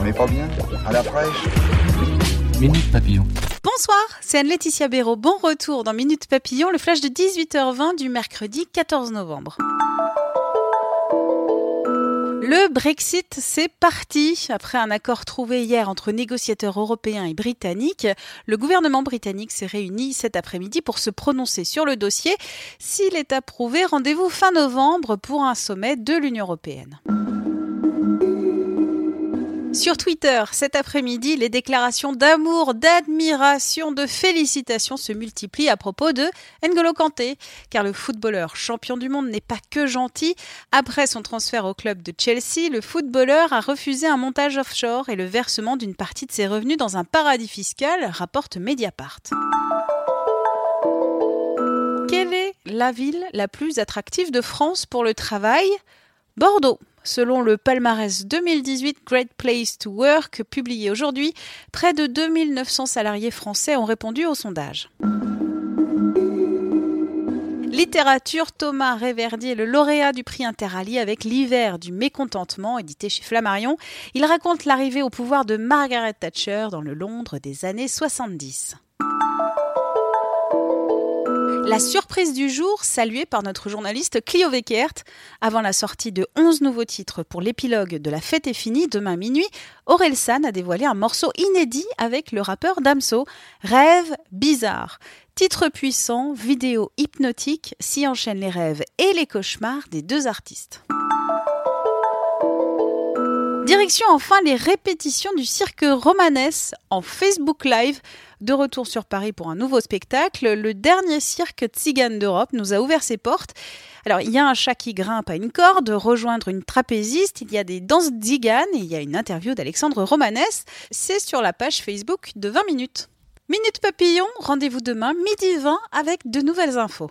On n'est pas bien À la fraîche Minute Papillon. Bonsoir, c'est Anne-Laetitia Béraud. Bon retour dans Minute Papillon, le flash de 18h20 du mercredi 14 novembre. Le Brexit, c'est parti. Après un accord trouvé hier entre négociateurs européens et britanniques, le gouvernement britannique s'est réuni cet après-midi pour se prononcer sur le dossier. S'il est approuvé, rendez-vous fin novembre pour un sommet de l'Union européenne. Sur Twitter, cet après-midi, les déclarations d'amour, d'admiration, de félicitations se multiplient à propos de N'Golo Kanté, car le footballeur champion du monde n'est pas que gentil. Après son transfert au club de Chelsea, le footballeur a refusé un montage offshore et le versement d'une partie de ses revenus dans un paradis fiscal, rapporte Mediapart. Quelle est la ville la plus attractive de France pour le travail? Bordeaux. Selon le palmarès 2018 Great Place to Work publié aujourd'hui, près de 2900 salariés français ont répondu au sondage. Littérature, Thomas Réverdier, le lauréat du prix Interallié avec L'hiver du mécontentement, édité chez Flammarion. Il raconte l'arrivée au pouvoir de Margaret Thatcher dans le Londres des années 70. La surprise du jour, saluée par notre journaliste Clio Weckert. Avant la sortie de 11 nouveaux titres pour l'épilogue de La fête est finie, demain minuit, Aurel San a dévoilé un morceau inédit avec le rappeur Damso, Rêve bizarre. Titre puissant, vidéo hypnotique, s'y enchaînent les rêves et les cauchemars des deux artistes. Direction enfin les répétitions du cirque romanesque en Facebook Live. De retour sur Paris pour un nouveau spectacle, le dernier cirque tzigane d'Europe nous a ouvert ses portes. Alors, il y a un chat qui grimpe à une corde, rejoindre une trapéziste, il y a des danses tziganes et il y a une interview d'Alexandre Romanès. C'est sur la page Facebook de 20 minutes. Minute Papillon, rendez-vous demain, midi 20, avec de nouvelles infos.